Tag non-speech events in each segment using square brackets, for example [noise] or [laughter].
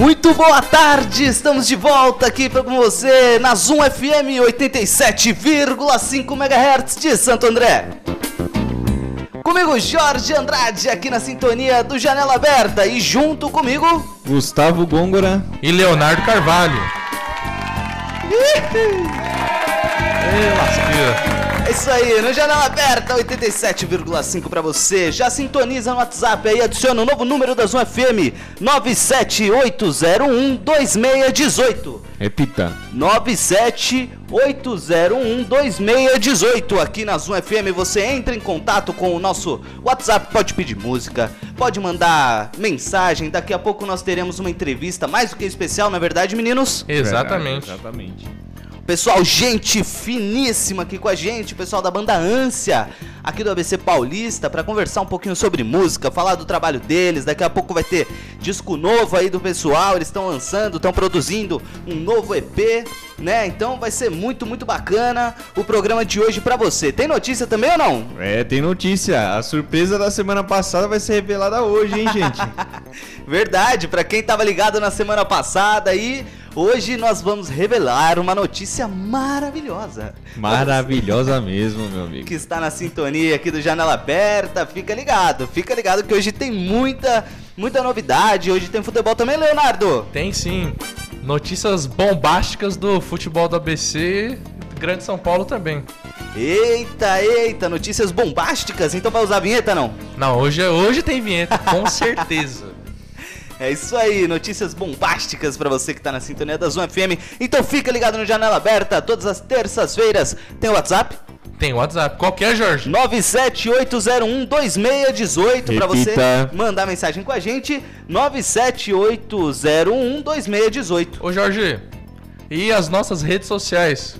Muito boa tarde, estamos de volta aqui com você na Zoom FM 87,5 MHz de Santo André. Comigo, Jorge Andrade, aqui na sintonia do Janela Aberta e junto comigo, Gustavo Gôngora e Leonardo Carvalho. Ei, lasqueira. É isso aí, no Janela Aberta 87,5 para você. Já sintoniza no WhatsApp aí, adiciona o novo número da Zoom FM 978012618. Repita. 978012618. Aqui na Zoom FM você entra em contato com o nosso WhatsApp, pode pedir música, pode mandar mensagem. Daqui a pouco nós teremos uma entrevista mais do que especial, na é verdade, meninos? Exatamente. Verdade, exatamente. Pessoal, gente finíssima aqui com a gente, pessoal da banda Ânsia, aqui do ABC Paulista, para conversar um pouquinho sobre música, falar do trabalho deles. Daqui a pouco vai ter disco novo aí do pessoal, eles estão lançando, estão produzindo um novo EP, né? Então vai ser muito, muito bacana o programa de hoje para você. Tem notícia também ou não? É, tem notícia. A surpresa da semana passada vai ser revelada hoje, hein, gente? [laughs] Verdade, para quem tava ligado na semana passada aí, Hoje nós vamos revelar uma notícia maravilhosa. Maravilhosa mesmo, meu amigo. Que está na sintonia aqui do Janela Aberta. Fica ligado, fica ligado que hoje tem muita, muita novidade. Hoje tem futebol também, Leonardo? Tem sim. Notícias bombásticas do futebol do ABC Grande São Paulo também. Eita, eita, notícias bombásticas. Então vai usar a vinheta não? Não, hoje, hoje tem vinheta, com [laughs] certeza. É isso aí, notícias bombásticas para você que tá na sintonia da Zoom FM. Então fica ligado no Janela Aberta, todas as terças-feiras. Tem o WhatsApp? Tem WhatsApp. Qual que é, Jorge? 978012618 para você mandar mensagem com a gente. 978012618. Ô, Jorge, e as nossas redes sociais?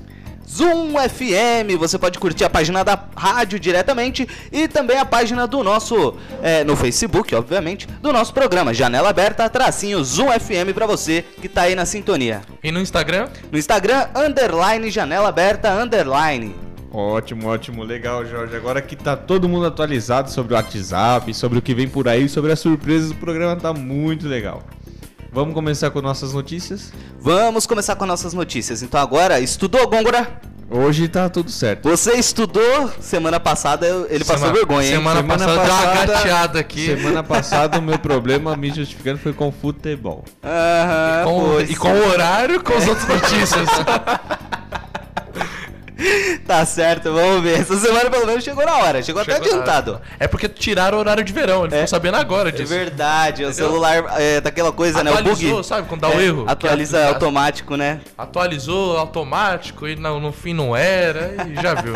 Zoom FM. Você pode curtir a página da rádio diretamente e também a página do nosso, é, no Facebook, obviamente, do nosso programa Janela Aberta, tracinho Zoom FM para você que tá aí na sintonia. E no Instagram? No Instagram, underline Janela Aberta, underline. Ótimo, ótimo, legal, Jorge. Agora que tá todo mundo atualizado sobre o WhatsApp, sobre o que vem por aí, sobre as surpresas, o programa tá muito legal. Vamos começar com nossas notícias? Vamos começar com nossas notícias. Então agora, estudou, Gôngora? Hoje tá tudo certo. Você estudou semana passada, ele semana, passou vergonha, hein? Semana, semana passada, passada deu uma gateada aqui. Semana [laughs] passada o meu problema, me justificando, foi com futebol. Aham, e, com, e com o horário, com as outras [laughs] notícias. [laughs] tá certo, vamos ver. Essa semana pelo menos chegou na hora, chegou, chegou até adiantado. É porque tiraram o horário de verão, ele é, sabendo agora disso. É verdade, Entendeu? o celular é daquela coisa, Atualizou, né? O bug. sabe, quando dá o é, erro. Atualiza é, automático, né? Atualizou automático e no, no fim não era, e já viu.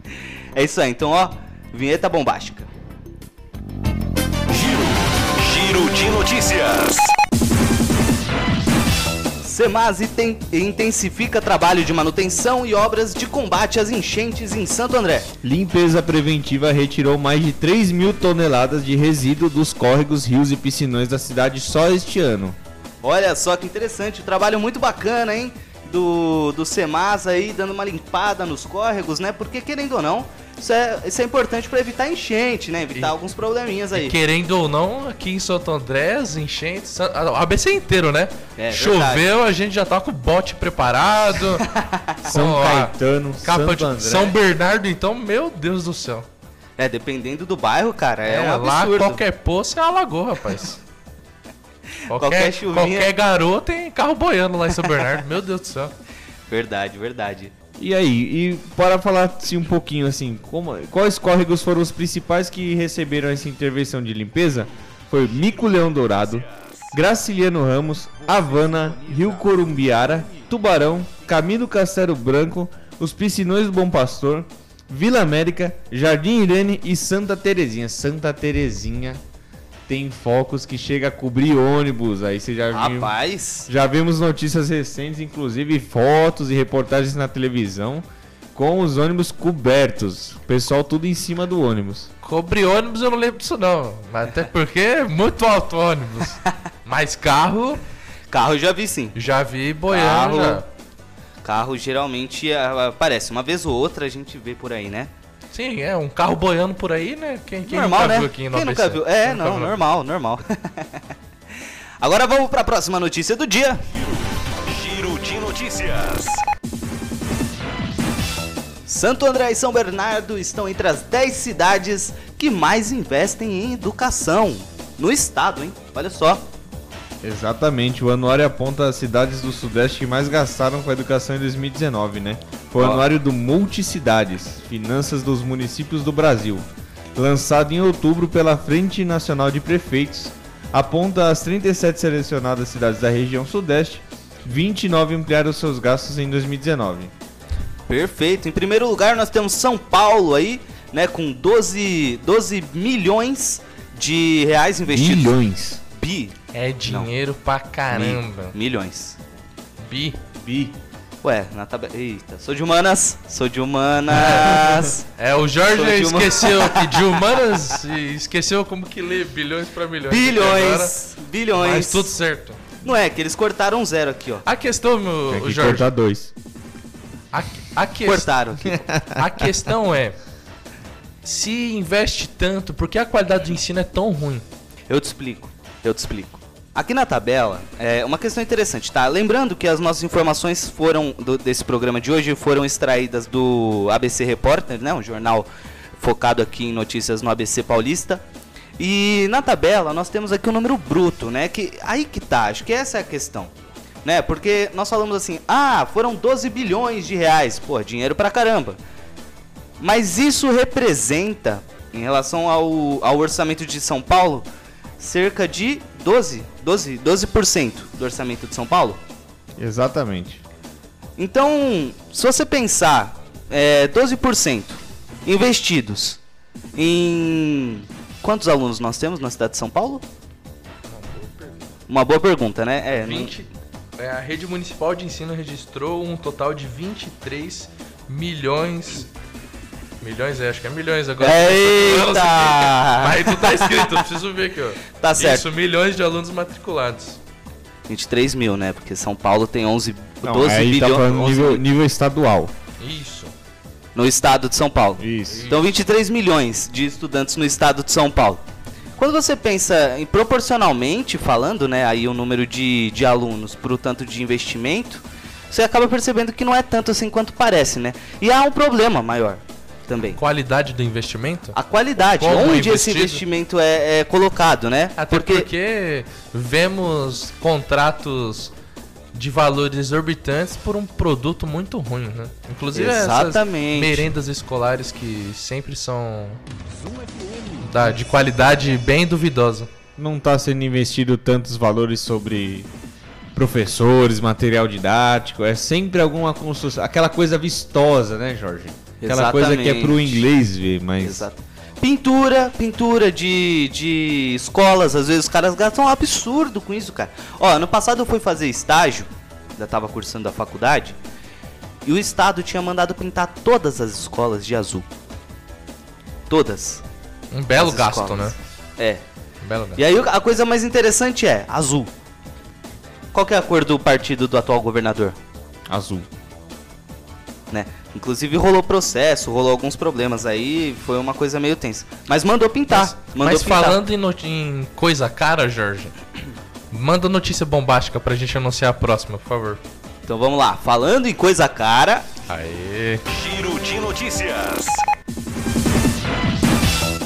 [laughs] é isso aí, então ó, vinheta bombástica. Giro, giro de notícias. Semase tem, intensifica trabalho de manutenção e obras de combate às enchentes em Santo André. Limpeza preventiva retirou mais de 3 mil toneladas de resíduo dos córregos, rios e piscinões da cidade só este ano. Olha só que interessante, um trabalho muito bacana, hein? Do, do Semas aí, dando uma limpada nos córregos, né? Porque querendo ou não, isso é, isso é importante para evitar enchente, né? Evitar e, alguns probleminhas aí. querendo ou não, aqui em Santo André, as enchentes. A ABC inteiro, né? É, Choveu, verdade. a gente já tá com o bote preparado. [laughs] São Caetano, capa Santo de André. São Bernardo, então, meu Deus do céu. É, dependendo do bairro, cara, é, é um Lá qualquer poço é alagou, rapaz. [laughs] qualquer, qualquer chuvinha... Qualquer garoto tem carro boiando lá em São Bernardo, meu Deus do céu. Verdade, verdade. E aí, e para falar assim, um pouquinho assim, como, quais córregos foram os principais que receberam essa intervenção de limpeza? Foi Mico Leão Dourado, Graciliano Ramos, Havana, Rio Corumbiara, Tubarão, Camino Castelo Branco, os Piscinões do Bom Pastor, Vila América, Jardim Irene e Santa Terezinha. Santa Terezinha tem focos que chega a cobrir ônibus. Aí você já viu. Rapaz! Já vimos notícias recentes, inclusive fotos e reportagens na televisão com os ônibus cobertos. O pessoal tudo em cima do ônibus. Cobre ônibus eu não lembro disso não. Mas até porque é muito alto ônibus. [laughs] Mas carro. Carro já vi sim. Já vi boiando. Carro, já. carro geralmente aparece. Uma vez ou outra a gente vê por aí, né? Sim, é um carro boiando por aí, né? Quem, quem normal, nunca né? viu aqui no quem nunca viu? É, não, normal, normal. [laughs] Agora vamos para a próxima notícia do dia. Giro de notícias. Santo André e São Bernardo estão entre as 10 cidades que mais investem em educação no estado, hein? Olha só. Exatamente, o anuário aponta as cidades do Sudeste que mais gastaram com a educação em 2019, né? Foi o anuário do Multicidades, Finanças dos Municípios do Brasil, lançado em outubro pela Frente Nacional de Prefeitos, aponta as 37 selecionadas cidades da região Sudeste, 29 ampliaram seus gastos em 2019. Perfeito. Em primeiro lugar, nós temos São Paulo aí, né, com 12, 12 milhões de reais investidos. Milhões. Bi. É dinheiro pra caramba. Mi- milhões. Bi. Bi. Ué, na tabela. Eita, sou de humanas. Sou de humanas. [laughs] É, o Jorge de uma- esqueceu que de [laughs] humanas e esqueceu como que lê bilhões pra milhões. bilhões. bilhões. Mas tudo certo. Não é, que eles cortaram zero aqui, ó. A questão, meu, Tem que Jorge, cortar dois. a, a, que- Cortaram aqui. a questão é, se investe tanto, por que a qualidade do ensino é tão ruim? Eu te explico, eu te explico. Aqui na tabela, é uma questão interessante, tá? Lembrando que as nossas informações foram do- desse programa de hoje foram extraídas do ABC Repórter, né? Um jornal focado aqui em notícias no ABC Paulista. E na tabela nós temos aqui o número bruto, né? Que aí que tá, acho que essa é a questão. Né? Porque nós falamos assim: "Ah, foram 12 bilhões de reais". Pô, dinheiro pra caramba. Mas isso representa, em relação ao, ao orçamento de São Paulo, cerca de 12, 12, 12% do orçamento de São Paulo. Exatamente. Então, se você pensar é, 12% investidos em. Quantos alunos nós temos na cidade de São Paulo? Uma boa pergunta, né? É, não- 20, é, a rede municipal de ensino registrou um total de 23 milhões. Milhões, é, acho que é milhões agora. Eita! [laughs] Mas tu tá escrito, eu preciso ver aqui, ó. Tá certo. Isso, milhões de alunos matriculados. 23 mil, né? Porque São Paulo tem 11, Não, 12 aí tá bilhões falando 11 nível, mil nível estadual. Isso. no estado de São Paulo. Isso. Então 23 milhões de estudantes no estado de São Paulo. Quando você pensa em proporcionalmente falando, né, aí o número de, de alunos para o tanto de investimento, você acaba percebendo que não é tanto assim quanto parece, né? E há um problema maior também. Qualidade do investimento? A qualidade, Como onde esse investido? investimento é, é colocado, né? Até porque... vemos contratos de valores exorbitantes por um produto muito ruim, né? Inclusive Exatamente. essas merendas escolares que sempre são da, de qualidade bem duvidosa. Não tá sendo investido tantos valores sobre professores, material didático. É sempre alguma construção. Aquela coisa vistosa, né, Jorge? Aquela coisa que é pro Exatamente. inglês ver, mas. Exato. Pintura, pintura de, de escolas, às vezes os caras gastam um absurdo com isso, cara. Ó, ano passado eu fui fazer estágio, ainda tava cursando a faculdade, e o estado tinha mandado pintar todas as escolas de azul. Todas. Um belo as gasto, escolas. né? É. Um belo gasto. E aí a coisa mais interessante é azul. Qual que é a cor do partido do atual governador? Azul. Né? Inclusive rolou processo, rolou alguns problemas aí, foi uma coisa meio tensa. Mas mandou pintar. Mas, mandou mas pintar. falando em, em coisa cara, Jorge, manda notícia bombástica pra gente anunciar a próxima, por favor. Então vamos lá, falando em coisa cara, Aê. Giro de notícias.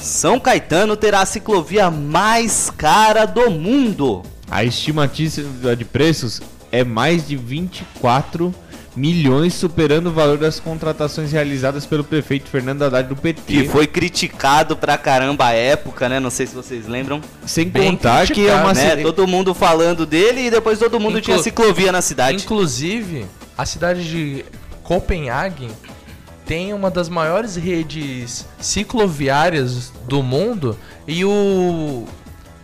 São Caetano terá a ciclovia mais cara do mundo. A estimativa de preços é mais de 24 milhões, superando o valor das contratações realizadas pelo prefeito Fernando Haddad do PT. Que foi criticado pra caramba à época, né? Não sei se vocês lembram. Sem bem contar que é uma né? Todo mundo falando dele e depois todo mundo Inclu- tinha ciclovia na cidade. Inclusive, a cidade de Copenhague tem uma das maiores redes cicloviárias do mundo e o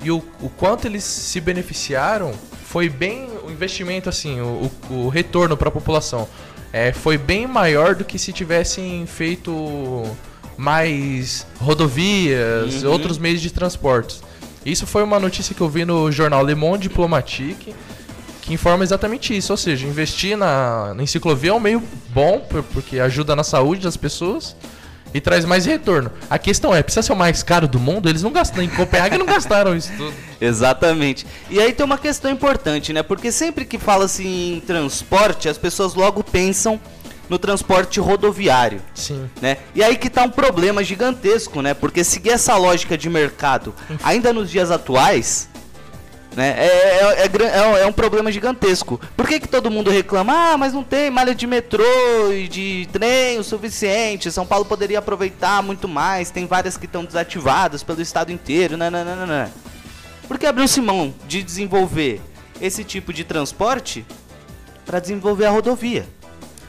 e o, o quanto eles se beneficiaram foi bem o investimento assim, o, o, retorno para a população é, foi bem maior do que se tivessem feito mais rodovias, Uhum. outros meios de transportes. Isso foi uma notícia que eu vi no jornal Le Monde Diplomatique, que informa exatamente isso, ou seja, investir na, na ciclovia é um meio bom, por- porque ajuda na saúde das pessoas e traz mais retorno. A questão é, precisa ser o mais caro do mundo? Eles não gastaram, em Copenhague não gastaram isso tudo. [laughs] Exatamente. E aí tem uma questão importante, né? Porque sempre que fala-se em transporte, as pessoas logo pensam no transporte rodoviário, Sim. né? E aí que tá um problema gigantesco, né? Porque seguir essa lógica de mercado, ainda nos dias atuais, né? É, é, é é um- é um problema gigantesco. Por que, que todo mundo reclama? Ah, mas não tem malha de metrô e de trem o suficiente. São Paulo poderia aproveitar muito mais. Tem várias que estão desativadas pelo estado inteiro. Nananana. Por que abriu-se mão de desenvolver esse tipo de transporte para desenvolver a rodovia?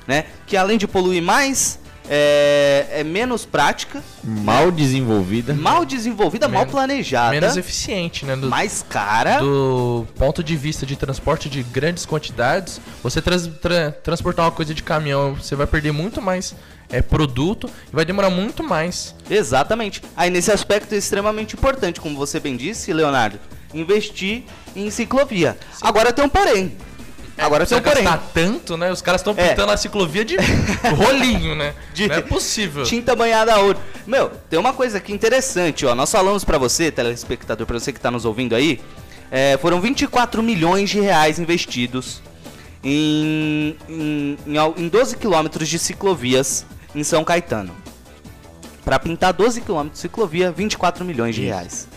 Né? Que além de poluir mais, é, é menos prática, Mal desenvolvida. mal desenvolvida, mal Menos- planejada, Menos eficiente, né? Do, mais cara. do ponto de vista de transporte de grandes quantidades, você trans- tra- transportar uma coisa de caminhão, você vai perder muito mais é, produto e vai demorar muito mais. Exatamente. Aí nesse aspecto é extremamente importante, como você bem disse, Leonardo, investir em ciclovia. Agora tem um porém. Agora tem Você um porém. gastar tanto, né? Os caras estão É. pintando a ciclovia de [laughs] rolinho, né? De- Não é possível. Tinta banhada a ouro. Meu, tem uma coisa aqui interessante, ó. Nós falamos pra você, telespectador, pra você que tá nos ouvindo aí, é, foram 24 milhões de reais investidos em, em, em, al- em 12 quilômetros de ciclovias em São Caetano. Pra pintar 12 quilômetros de ciclovia, 24 milhões de reais.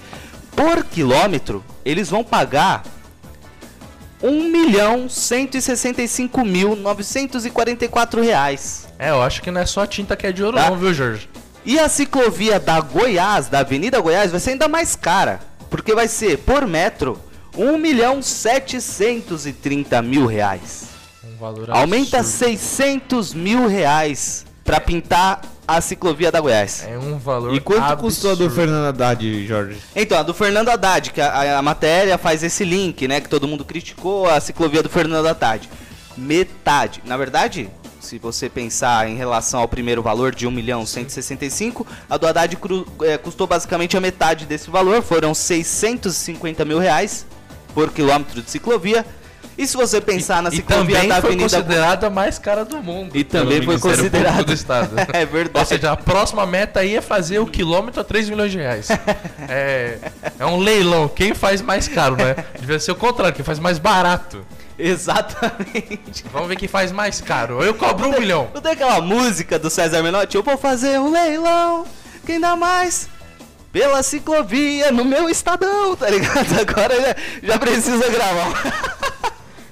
Por quilômetro, eles vão pagar 1 milhão 165 mil 944 reais. É, eu acho que não é só a tinta que é de ouro, Tá. não, viu, Jorge? E a ciclovia da Goiás, da Avenida Goiás, vai ser ainda mais cara. Porque vai ser, por metro, 1 milhão 730 mil reais. Um valor Aumenta absurdo. 600 mil reais pra pintar a ciclovia da Goiás. É um valor E quanto absurdo. custou a do Fernando Haddad, Jorge? Então, a do Fernando Haddad, que a, a- a matéria faz esse link, né? Que todo mundo criticou a ciclovia do Fernando Haddad. Metade. Na verdade, se você pensar em relação ao primeiro valor de 1 milhão 165, a do Haddad cru- é, custou basicamente a metade desse valor. Foram 650 mil reais por quilômetro de ciclovia. E se você pensar na E ciclovia também da foi Avenida... considerada a mais cara do mundo. E também foi considerada. Do Estado. [laughs] é verdade. Ou seja, a próxima meta aí é fazer o quilômetro a 3 milhões de reais. [laughs] É, é um leilão. Quem faz mais caro, né? Devia ser o contrário, quem faz mais barato. Exatamente. Vamos ver quem faz mais caro. Eu cobro um milhão. Não tem aquela música do César Menotti? Eu vou fazer um leilão, quem dá mais? Pela ciclovia no meu estadão, tá ligado? [laughs] Agora já, já precisa gravar.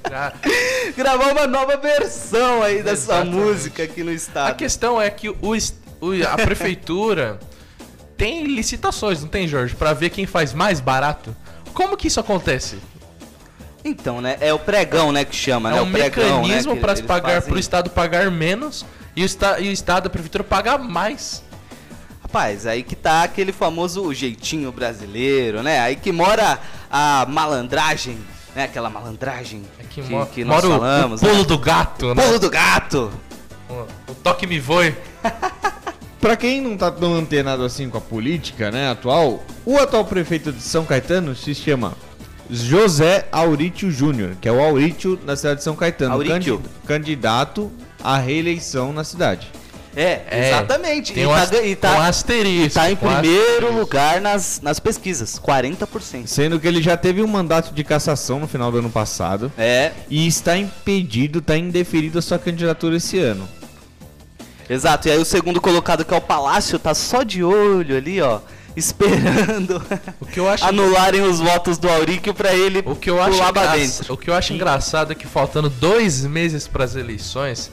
Já. [laughs] gravar uma nova versão aí dessa Exatamente. música aqui no A estado. questão é que o, o- a prefeitura [laughs] tem licitações, não tem, Jorge? Pra ver quem faz mais barato. Como que isso acontece? Então, né? É o pregão, né? Que chama, né? é um o pregão, mecanismo né, para pagar pro Estado pagar menos e o, esta, e o Estado, a prefeitura, pagar mais. Rapaz, aí que tá aquele famoso jeitinho brasileiro, né? Aí que mora a malandragem, né? Aquela malandragem É que, que, mo- que nós mora o- falamos. o pulo né? do gato, né? Pulo do gato! O, o toque me voe. [laughs] Pra quem não tá tão antenado assim com a política, né, atual, o atual prefeito de São Caetano se chama José Aurítio Júnior, que é o Aurítio da cidade de São Caetano, candidato à reeleição na cidade. É, É, exatamente. Tem e, um, tá, e um tá, asterisco. tá em um primeiro asterisco. lugar nas, nas pesquisas, 40%. Sendo que ele já teve um mandato de cassação no final do ano passado É, e está impedido, está indeferido a sua candidatura esse ano. exato. E aí o segundo colocado, que é o Palácio, tá só de olho ali, ó, esperando O que eu acho [laughs] anularem os votos do Auríquio pra ele O que eu acho, pular engra- o que eu acho engraçado é que faltando dois meses para as eleições,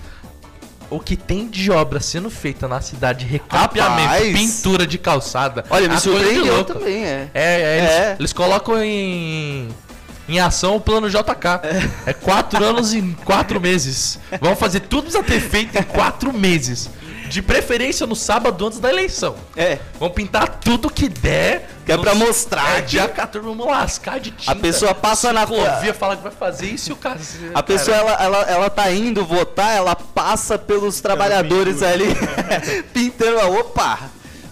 o que tem de obra sendo feita na cidade, recapeamento, pintura de calçada. Olha, me a surpreendeu também, é. É, é, eles, É. eles colocam em, em ação o plano JK. É. quatro anos em quatro meses. Vamos fazer tudo que precisa ter feito em quatro meses. De preferência no sábado antes da eleição. É, Vamos pintar tudo que der. Que é pra mostrar É, que- dia 14, vamos lascar de tinta. A pessoa passa na- Ciclovia fala que vai fazer isso e o cara... a pessoa ela, ela, ela tá indo votar, ela passa pelos trabalhadores ali, [laughs] pintando. Opa!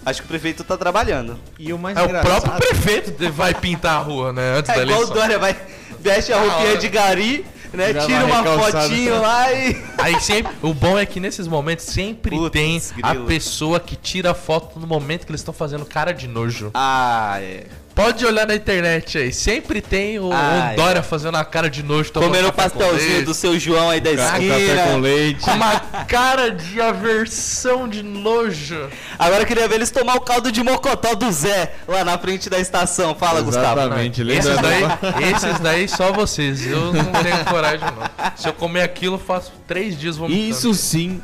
Acho que o prefeito tá trabalhando. E o mais É o próprio prefeito que vai pintar a rua, né? Antes É da igual o eleição. Dória, vai, veste a roupinha hora. de gari, né? Tira uma recalçado. fotinho lá e. [laughs] Aí sempre, o bom é que nesses momentos sempre Putz, tem a grilo. pessoa que tira a foto no momento que eles estão fazendo cara de nojo. Ah, é. Pode olhar na internet aí, sempre tem o, o Ah, Dória fazendo a cara de nojo, Comendo o com pastelzinho leite, do seu João aí da Café com esquina. leite. com uma [laughs] cara de aversão de nojo. Agora eu queria ver eles tomar o caldo de mocotó do Zé lá na frente da estação. Fala, Gustavo. Exatamente, Esses daí, da- esses daí só vocês. Eu não tenho coragem, não. Se eu comer aquilo, eu faço três dias vomitando. Isso sim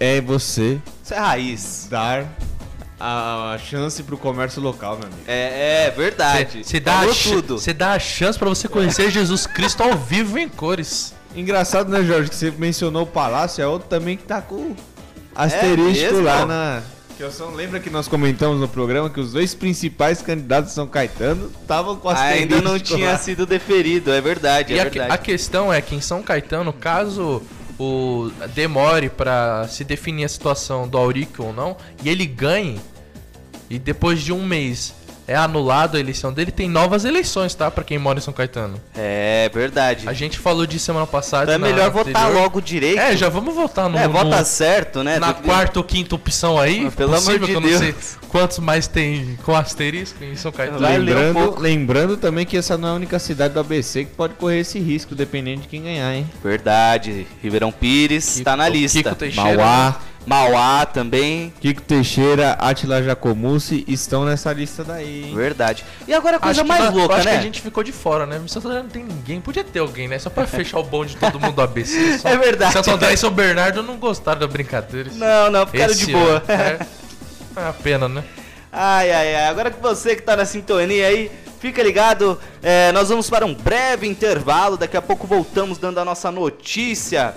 é você Isso é raiz. dar a, a chance pro comércio local, meu amigo. É, é verdade. Você dá, a dá a chance pra você conhecer Jesus Cristo ao vivo em cores. Engraçado, né, Jorge, que você mencionou o Palácio, é outro também que tá com asterístico mesmo? lá na... Que eu só lembra que nós comentamos no programa que os dois principais candidatos de São Caetano estavam com asterístico Ainda não tinha lá. sido deferido, é verdade, E é a, que- verdade. a questão é que em São Caetano, caso o demore pra se definir a situação do Auric ou não, e ele ganhe, e depois de um mês é anulado a eleição dele, tem novas eleições, tá? Pra quem mora em São Caetano. É verdade. A gente falou disso semana passada. Então é melhor votar anterior. logo direito. É, já vamos votar no, É, no- vota certo, né? na Do- quarta ou quinta opção aí. Ah, pelo amor de que eu não sei Deus. quantos mais tem com asterisco em São Caetano. Ler um Lembrando, lembrando também que essa não é a única cidade do ABC que pode correr esse risco, dependendo de quem ganhar, hein? Verdade. Ribeirão Pires Kiko- está na lista. Kiko Teixeira, Mauá, Mauá também. Kiko Teixeira, Atila Jacomucci estão nessa lista daí, hein? Verdade. E agora a coisa Acho que, mais nós- louca, acho né? que a gente ficou de fora, né? Santo André não tem ninguém. Podia ter alguém, né? Só pra fechar o bonde de todo mundo do ABC. [laughs] Só... É verdade. Santo André e São Bernardo não gostaram da brincadeira. Não, não, ficaram Esse de boa. ano, É, é uma pena, né? Ai, ai, ai. Agora que você que tá na sintonia aí, fica ligado. é, nós vamos para um breve intervalo. Daqui a pouco voltamos dando a nossa notícia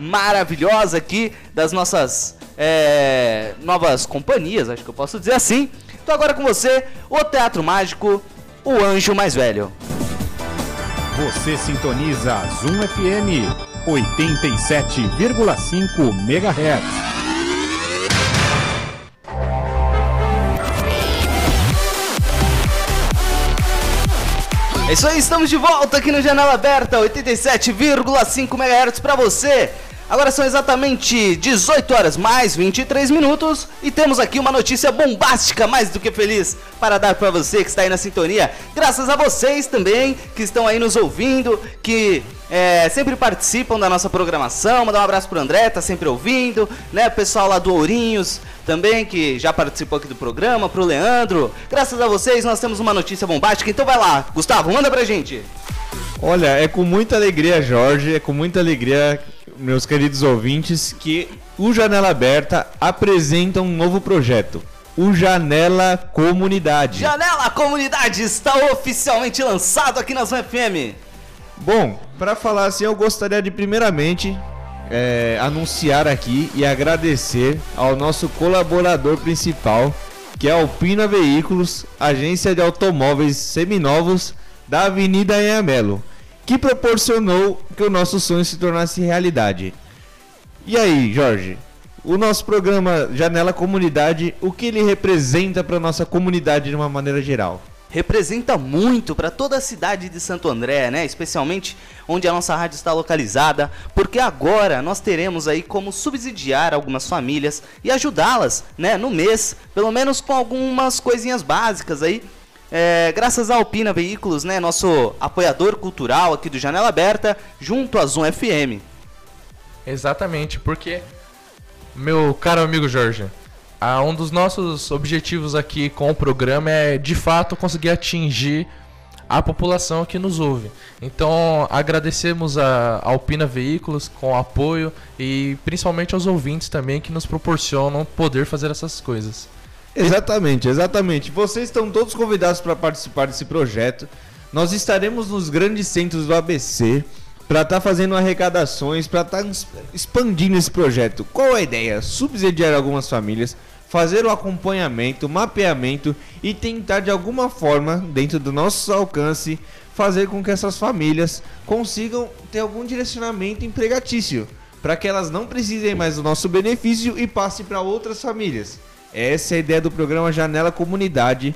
maravilhosa aqui das nossas é, novas companhias, acho que eu posso dizer assim. Então agora com você, o Teatro Mágico, o Anjo Mais Velho. Você sintoniza Zoom FM 87,5 MHz. É isso aí, estamos de volta aqui no Janela Aberta, 87,5 MHz pra você. Agora são exatamente 18 horas mais 23 minutos e temos aqui uma notícia bombástica, mais do que feliz, para dar pra você que está aí na sintonia. Graças a vocês também que estão aí nos ouvindo, que é, sempre participam da nossa programação. Mandar um abraço pro André, tá sempre ouvindo, né? O pessoal lá do Ourinhos também, que já participou aqui do programa, pro Leandro. Graças a vocês, nós temos uma notícia bombástica. Então vai lá, Gustavo, manda pra gente. Olha, é com muita alegria, Jorge, é com muita alegria, meus queridos ouvintes, que o Janela Aberta apresenta um novo projeto. O Janela Comunidade. Janela Comunidade está oficialmente lançado aqui na Zona FM. Bom, para falar assim, eu gostaria de primeiramente é, anunciar aqui e agradecer ao nosso colaborador principal, que é a Alpina Veículos, agência de automóveis seminovos da Avenida Anhamelo, que proporcionou que o nosso sonho se tornasse realidade. E aí, Jorge? O nosso programa Janela Comunidade, o que ele representa para nossa comunidade de uma maneira geral? Representa muito para toda a cidade de Santo André, né? Especialmente onde a nossa rádio está localizada, porque agora nós teremos aí como subsidiar algumas famílias e ajudá-las, né, no mês, pelo menos com algumas coisinhas básicas aí. É, graças à Alpina Veículos, né, nosso apoiador cultural aqui do Janela Aberta, junto à Zoom FM. Exatamente, porque, meu caro amigo Jorge, um dos nossos objetivos aqui com o programa é de fato conseguir atingir a população que nos ouve. Então agradecemos a Alpina Veículos com o apoio e principalmente aos ouvintes também que nos proporcionam poder fazer essas coisas. Exatamente, exatamente. Vocês estão todos convidados para participar desse projeto. Nós estaremos nos grandes centros do ABC para estar fazendo arrecadações, para estar expandindo esse projeto. Qual a ideia? Subsidiar algumas famílias, fazer o acompanhamento, mapeamento e tentar de alguma forma, dentro do nosso alcance, fazer com que essas famílias consigam ter algum direcionamento empregatício, para que elas não precisem mais do nosso benefício e passem para outras famílias. Essa é a ideia do programa Janela Comunidade,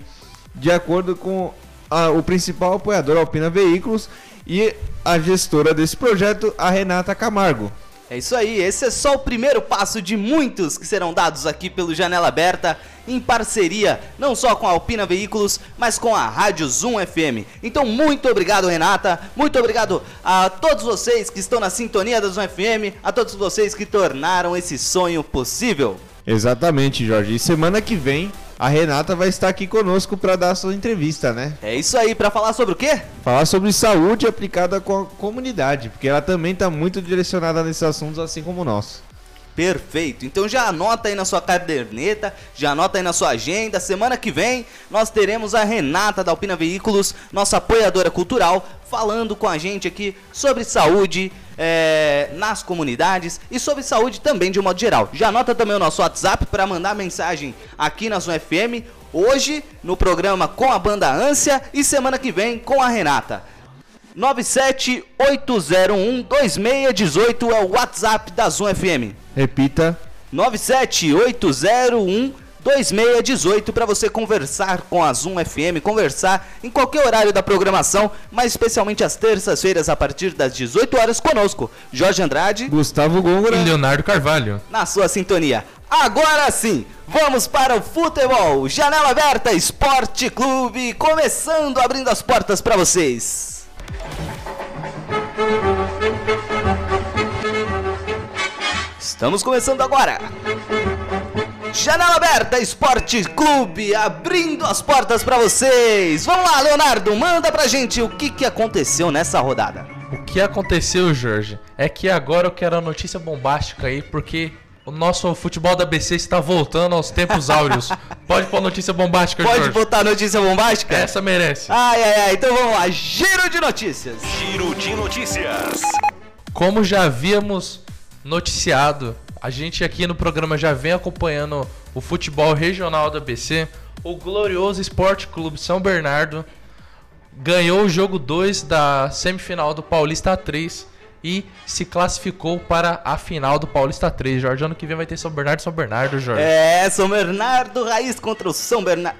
de acordo com a- o principal apoiador Alpina Veículos E a gestora desse projeto, a Renata Camargo. É isso aí, esse é só o primeiro passo de muitos que serão dados aqui pelo Janela Aberta, em parceria não só com a Alpina Veículos, mas com a Rádio Zoom FM. Então, muito obrigado, Renata, muito obrigado a todos vocês que estão na sintonia da Zoom FM, a todos vocês que tornaram esse sonho possível. Exatamente, Jorge. E semana que vem a Renata vai estar aqui conosco para dar a sua entrevista, né? É isso aí, para falar sobre o quê? Falar sobre saúde aplicada com a comunidade, porque ela também está muito direcionada nesses assuntos, assim como nós. Perfeito. Então já anota aí na sua caderneta, já anota aí na sua agenda. Semana que vem nós teremos a Renata da Alpina Veículos, nossa apoiadora cultural, falando com a gente aqui sobre saúde é, nas comunidades e sobre saúde também de um modo geral. Já anota também o nosso WhatsApp para mandar mensagem aqui na sua FM. Hoje no programa com a banda Ânsia e semana que vem com a Renata. 978012618 é o WhatsApp da Zoom FM. Repita. 978012618 para você conversar com a Zoom FM, conversar em qualquer horário da programação, mas especialmente às terças-feiras a partir das 18 horas conosco, Jorge Andrade, Gustavo Gôngora E Leonardo Carvalho. na sua sintonia. Agora sim, vamos para o futebol. Janela aberta, Esporte Clube, começando abrindo as portas para vocês. Estamos começando agora. Janela aberta, Esporte Clube, abrindo as portas para vocês. Vamos lá, Leonardo, manda pra gente o que, que aconteceu nessa rodada. O que aconteceu, Jorge, é que agora eu quero a notícia bombástica aí, porque o nosso futebol da BC está voltando aos tempos áureos. [laughs] Pode pôr notícia bombástica, Pode Jorge. botar notícia bombástica? Essa merece. Ai, ai, ai, então vamos lá, giro de notícias. Giro de notícias. Como já havíamos noticiado, a gente aqui no programa já vem acompanhando o futebol regional da BC. O glorioso Esporte Clube São Bernardo ganhou o jogo 2 da semifinal do Paulista 3 e se classificou para a final do Paulista 3. Jorge, ano que vem vai ter São Bernardo São Bernardo, Jorge. É, São Bernardo Raiz contra o São Bernardo.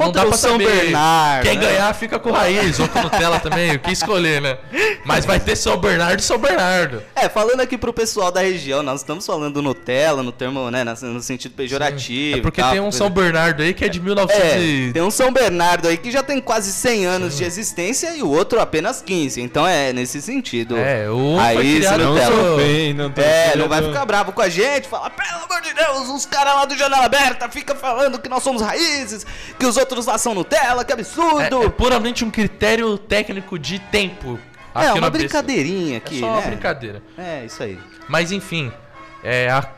Não Contra dá o São saber. Bernardo. Quem né? ganhar fica com o Raiz ou com Nutella também, o que escolher, né? Mas vai ter São Bernardo e São Bernardo. É, falando aqui pro pessoal da região, nós estamos falando Nutella, no termo, né, no sentido pejorativo. É porque tal, tem um São Bernardo aí que é de 1900 É, e... tem um São Bernardo aí que já tem quase 100 anos de existência e o outro apenas 15. Então é nesse sentido. É, o Raiz, Não Nutella. pelo- sofrem, não É, não vai ficar bravo com a gente, falar, pelo amor de Deus, os caras lá do Janela Aberta ficam falando que nós somos raízes, que os outros lá são Nutella, que absurdo. É, é puramente um critério técnico de tempo. É, aqui uma brincadeirinha É aqui, só uma né? brincadeira. É, isso aí. Mas enfim, é, a-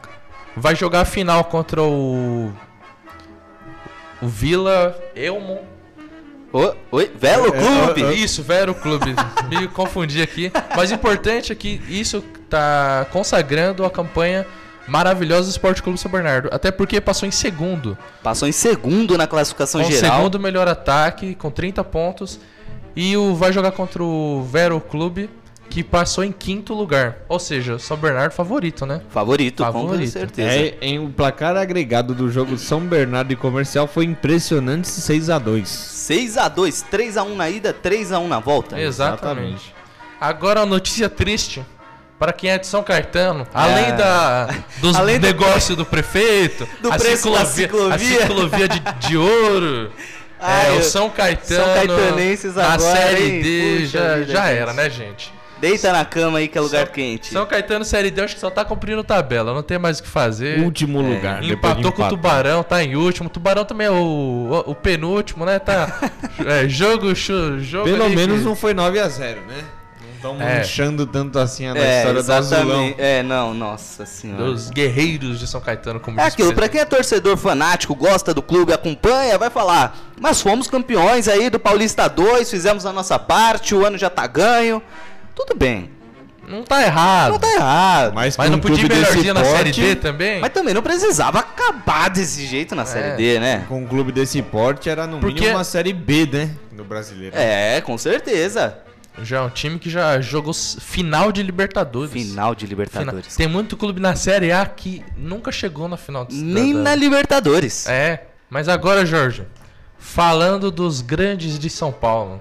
vai jogar a final contra o. O Vila Elmon. Ô, oi, Velo Clube. é, é. Isso, Vero Clube. [laughs] Me confundi aqui. Mas o importante é que isso tá consagrando a campanha maravilhosa do Esporte Clube São Bernardo. Até porque passou em segundo. Passou em segundo na classificação Com o geral. segundo melhor ataque, com 30 pontos. E o vai jogar contra o Vero Clube, que passou em quinto lugar. Ou seja, São Bernardo favorito, né? Favorito, com Favorito. certeza. É, em o placar agregado do jogo São Bernardo e Comercial foi impressionante 6 a 2 6x2, 3x1 na ida, 3x1 na volta. Exatamente. Agora a notícia triste para quem é de São Caetano, além É. da dos [laughs] Além do- negócios do prefeito, [laughs] Do a preço da a ciclovia. ciclovia de, de ouro. [laughs] Ai, é, o São Caetano São Caetanenses agora, série hein? D Puxa já, vida, já era, né, gente? Deita na cama aí que é lugar São- quente. São Caetano série D acho que só tá cumprindo tabela, não tem mais o que fazer. Último lugar. depois de Empatou com o. Tubarão, tá em último. O Tubarão também é o, o, o penúltimo, né? Tá. é, jogo, jogo. Pelo ali menos que- não foi 9 a 0 né? Estão É. manchando tanto assim a É, história do azulão. É, não, nossa senhora. Dos guerreiros de São Caetano, como É aquilo, pra quem é torcedor fanático, gosta do clube, acompanha, vai falar. Mas fomos campeões aí do Paulista 2, fizemos a nossa parte, o ano já tá ganho. Tudo bem. Não tá errado. Não tá errado. Mas, Mas não um podia ir clube desse melhorzinho na porte- série D também? Mas também não precisava acabar desse jeito na Série D, né? Com um clube desse porte era no Porque- mínimo uma série B, né? No brasileiro. É, com certeza. Já é um time que já jogou final de Libertadores. Final de Libertadores. Tem muito clube na Série A que nunca chegou na final de Nem da- na Libertadores. É, mas agora, Jorge, falando dos grandes de São Paulo.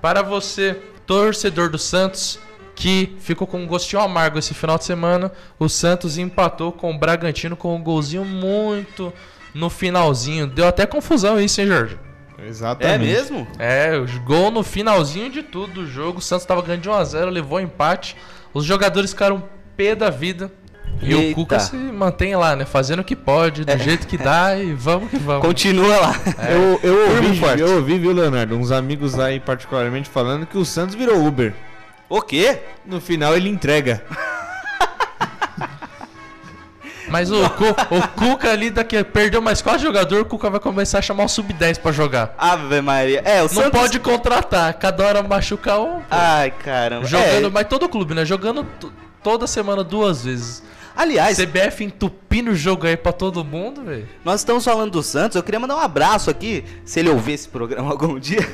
Para você, torcedor do Santos que ficou com um gostinho amargo esse final de semana. O Santos empatou com o Bragantino com um golzinho muito no finalzinho. Deu até confusão isso, hein, Jorge? É Exatamente. mesmo? É, o gol no finalzinho de tudo do jogo. O Santos tava ganhando de 1x0, levou empate. Os jogadores ficaram pé da vida. E Eita. o Cuca se mantém lá, né? Fazendo o que pode, do jeito que dá e vamos que vamos. Continua lá. Eu, eu, Firme e ouvi, eu ouvi, viu, Leonardo? Uns amigos aí, particularmente, falando que o Santos virou Uber. O quê? No final ele entrega. [laughs] Mas o, Cu- o Cuca ali daqui perdeu mais quatro jogadores, o Cuca vai começar a chamar o sub-10 pra jogar. Ave Maria. É, o Não Santos... pode contratar, cada hora machucar um. pô. Ai, caramba. Jogando, É, mas todo clube, né? Jogando toda semana duas vezes. Aliás, CBF entupindo o jogo aí pra todo mundo, velho. nós estamos falando do Santos. Eu queria mandar um abraço aqui, se ele ouvir esse programa [laughs] algum dia,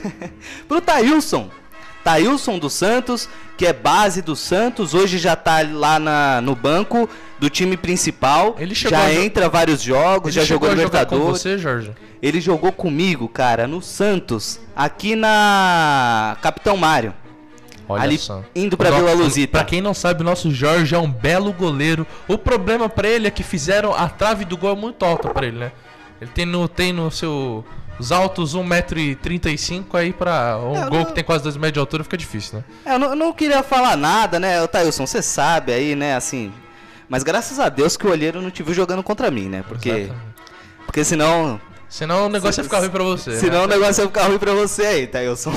pro Thailson. Thailson do Santos, que é base do Santos, hoje já tá lá na- no banco do time principal. Ele chegou já entra vários jogos, já jogou a jogar com Libertadores. você, Jorge? Ele jogou comigo, cara, no Santos, aqui na Capitão Mário. Olha ali só. indo pra O Vila Luzita. Pra quem não sabe, o nosso Jorge é um belo goleiro. O problema pra ele é que fizeram a trave do gol muito alta pra ele, né? Ele tem no, tem no seu. Os altos 1,35m aí pra um É, eu gol não- que tem quase 2 metros de altura fica difícil, né? É, eu não, eu não queria falar nada, né, Ô, Thailson, você sabe aí, né, assim... Mas graças a Deus que o olheiro não te viu jogando contra mim, né, porque... Exatamente. Porque senão... Senão o negócio ia ficar ruim pra você. né? Senão o negócio ia ficar ruim pra você aí, Thailson.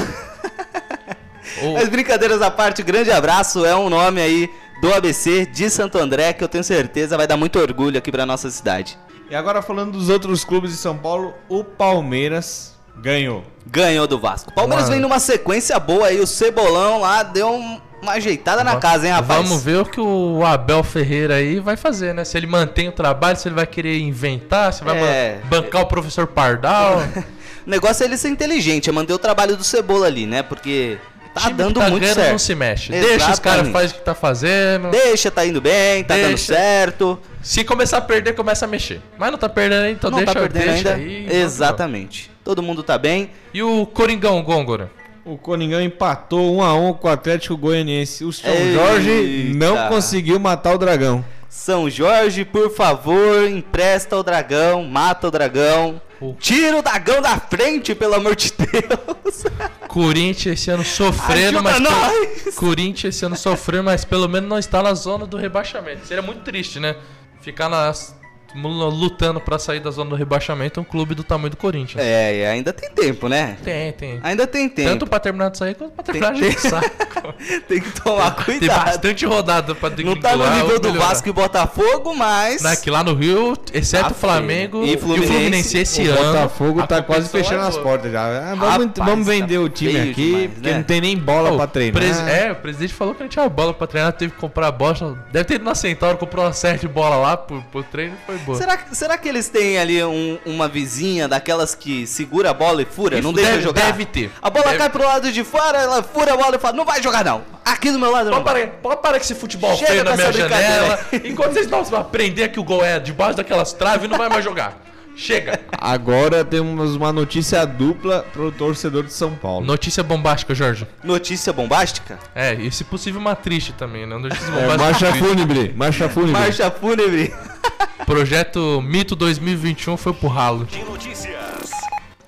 O- Mas brincadeiras à parte, grande abraço, é um nome aí do ABC de Santo André que eu tenho certeza vai dar muito orgulho aqui pra nossa cidade. E agora falando dos outros clubes de São Paulo, o Palmeiras ganhou. Ganhou do Vasco. Palmeiras Mano. vem numa sequência boa aí, o Cebolão lá deu um- uma ajeitada na casa, hein, rapaz? Vamos ver o que o Abel Ferreira aí vai fazer, né? Se ele mantém o trabalho, se ele vai querer inventar, se vai É. ban- bancar o professor Pardal. [laughs] O negócio é ele ser inteligente, é manter o trabalho do Cebola ali, né? Porque tá Time que dando tá muito certo. não se mexe. Deixa os caras Exatamente. fazem o que tá fazendo. Deixa, tá indo bem, tá dando Deixa. certo. Se começar a perder, começa a mexer. Mas não tá perdendo ainda, então não deixa, tá perdendo deixa ainda. aí. que Exatamente. Todo mundo tá bem. E o Coringão, Gôngora? O Coningão empatou 1 a 1 com o Atlético Goianiense. O São Eita. Jorge não conseguiu matar o Dragão. São Jorge, por favor, empresta o dragão, mata o dragão. O- Tira o dragão da frente, pelo amor de Deus. [laughs] Corinthians esse ano sofrendo, Ajuda mas. nós! Corinthians esse ano sofrendo, mas pelo menos não está na zona do rebaixamento. Seria muito triste, né? Ficar nas- lutando pra sair da zona do rebaixamento um clube do tamanho do Corinthians. É, e ainda tem tempo, né? Tem, tem. Ainda tem tempo. Tanto pra terminar de sair quanto pra terminar Tem- de saco. [laughs] Tem que tomar Tem cuidado. bastante rodada pra Não tá no nível do. Vasco e Botafogo, mas. Né, que lá no Rio, exceto Ah, o Flamengo e e, Fluminense. o Fluminense esse o ano. Botafogo tá quase fechando é as portas já. Ah, vamos, Rapaz, vamos tá vender o time aqui, demais, porque né? não tem nem bola o treinar. presi- é, o presidente falou que não tinha bola pra treinar, teve que comprar a bola. Deve ter ido na Centauro, comprou uma série de bola lá pro, pro treino e foi boa. Será, que- será que eles têm ali um- uma vizinha daquelas que segura a bola e fura? não Deve- deixa jogar? Deve ter. A bola Deve- cai pro lado de fora, ela fura a bola e fala: Não vai jogar, não. Aqui do meu lado não. Pode vai." parar, pode parar com esse futebol Chega feio com na minha essa brincadeira janela. [laughs] Enquanto vocês não vão aprender que o gol é debaixo daquelas traves, não vai mais jogar. Chega. Agora temos uma notícia dupla pro torcedor de São Paulo. Notícia bombástica, Jorge. Notícia bombástica? É, e se possível uma triste também, né? Notícia É, bombástica. marcha triste. fúnebre, marcha fúnebre. Marcha fúnebre. Projeto Mito 2021 foi pro ralo.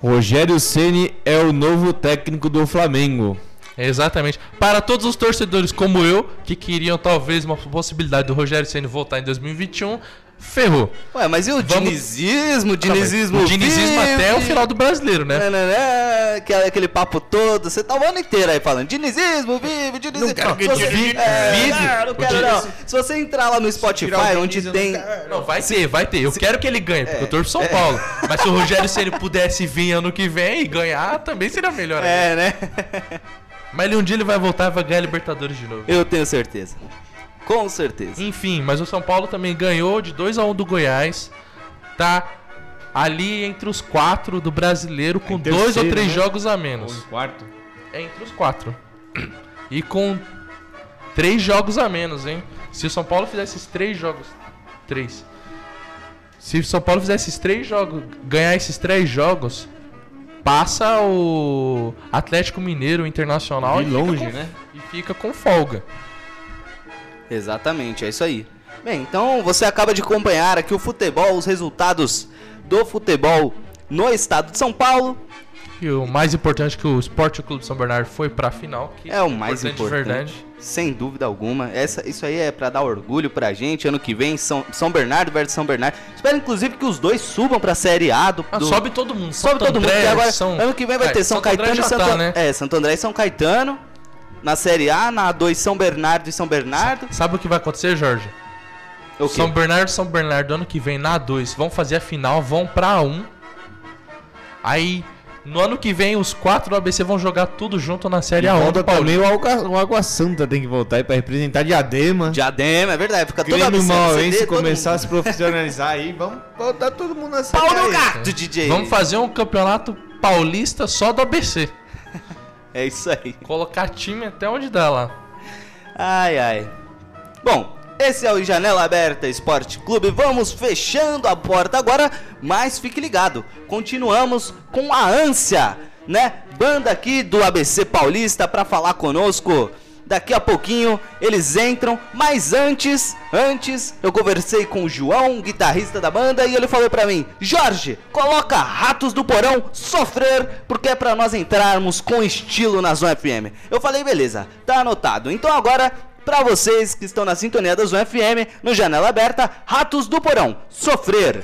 Rogério Ceni é o novo técnico do Flamengo. Exatamente. Para todos os torcedores como eu, que queriam talvez uma possibilidade do Rogério Ceni voltar em 2021, ferrou. Ué, mas e o Vamos- dinizismo? Dinizismo o dinizismo vive. até o final do brasileiro, né? Nananã, aquele, aquele papo todo, você tá o ano inteiro aí falando dinizismo, vive, dinizismo. Não quero que Se você- vive, é, não, quero não. Se você entrar lá no Spotify, onde tem... Não, vai ter, vai ter. Eu quero que ele ganhe, porque eu torço São Paulo. Mas se o Rogério Ceni pudesse vir ano que vem e ganhar, também seria melhor. É, né? Mas ele um dia ele vai voltar e vai ganhar a Libertadores de novo. Eu tenho certeza. Com certeza. Enfim, mas o São Paulo também ganhou de 2 a 1 do Goiás. Tá ali entre os quatro do brasileiro com dois ou três né? jogos a menos. quarto. É entre os quatro. E com três jogos a menos, hein? Se o São Paulo fizesse esses três jogos. Três. Se o São Paulo fizesse esses três jogos. Ganhar esses três jogos. passa o Atlético Mineiro Internacional De e longe, com- né? E fica com folga. Exatamente, é isso aí. Bem, então você acaba de acompanhar aqui o futebol, os resultados do futebol no estado de São Paulo. E o mais importante é que o Esporte Clube São Bernardo foi pra final. Que É o mais importante. verdade. Sem dúvida alguma. Essa, isso aí é pra dar orgulho pra gente. Ano que vem, São, São Bernardo versus São Bernardo. Espero, inclusive, que os dois subam pra Série A do. Ah, do- sobe todo mundo. Sobe Santo todo mundo. André, porque agora, São- ano que vem vai É, ter São André Caetano e Santo tá, né? É, Santo André e São Caetano. Na Série A, na A2 São Bernardo e São Bernardo. Sabe o que vai acontecer, Jorge? O quê? São Bernardo e São Bernardo ano que vem na A2 vão fazer a final, vão pra A1. Aí, no ano que vem, os quatro do ABC vão jogar tudo junto na Série A1 Volta do Paulista. também o Água, o Água Santa tem que voltar aí pra representar Diadema. Diadema, é verdade. Fica toda Grêmio Mauense CD, todo começar a se profissionalizar aí, vamos botar todo mundo na série Pau no gato, DJ. Vamos fazer um campeonato paulista só do ABC. [laughs] É isso aí. Colocar time até onde dá lá. Ai, ai. Bom, esse é o Janela Aberta Esporte Clube. Vamos fechando a porta agora, mas fique ligado. Continuamos com a ânsia, né? Banda aqui do ABC Paulista para falar conosco. Daqui a pouquinho eles entram, mas antes, antes eu conversei com o João, guitarrista da banda, e ele falou pra mim: "Jorge, coloca Ratos do Porão sofrer, porque é pra nós entrarmos com estilo na Zona FM". Eu falei: "Beleza, tá anotado". Então agora Pra vocês que estão na sintonia da Zona FM, no Janela Aberta, Ratos do Porão, Sofrer.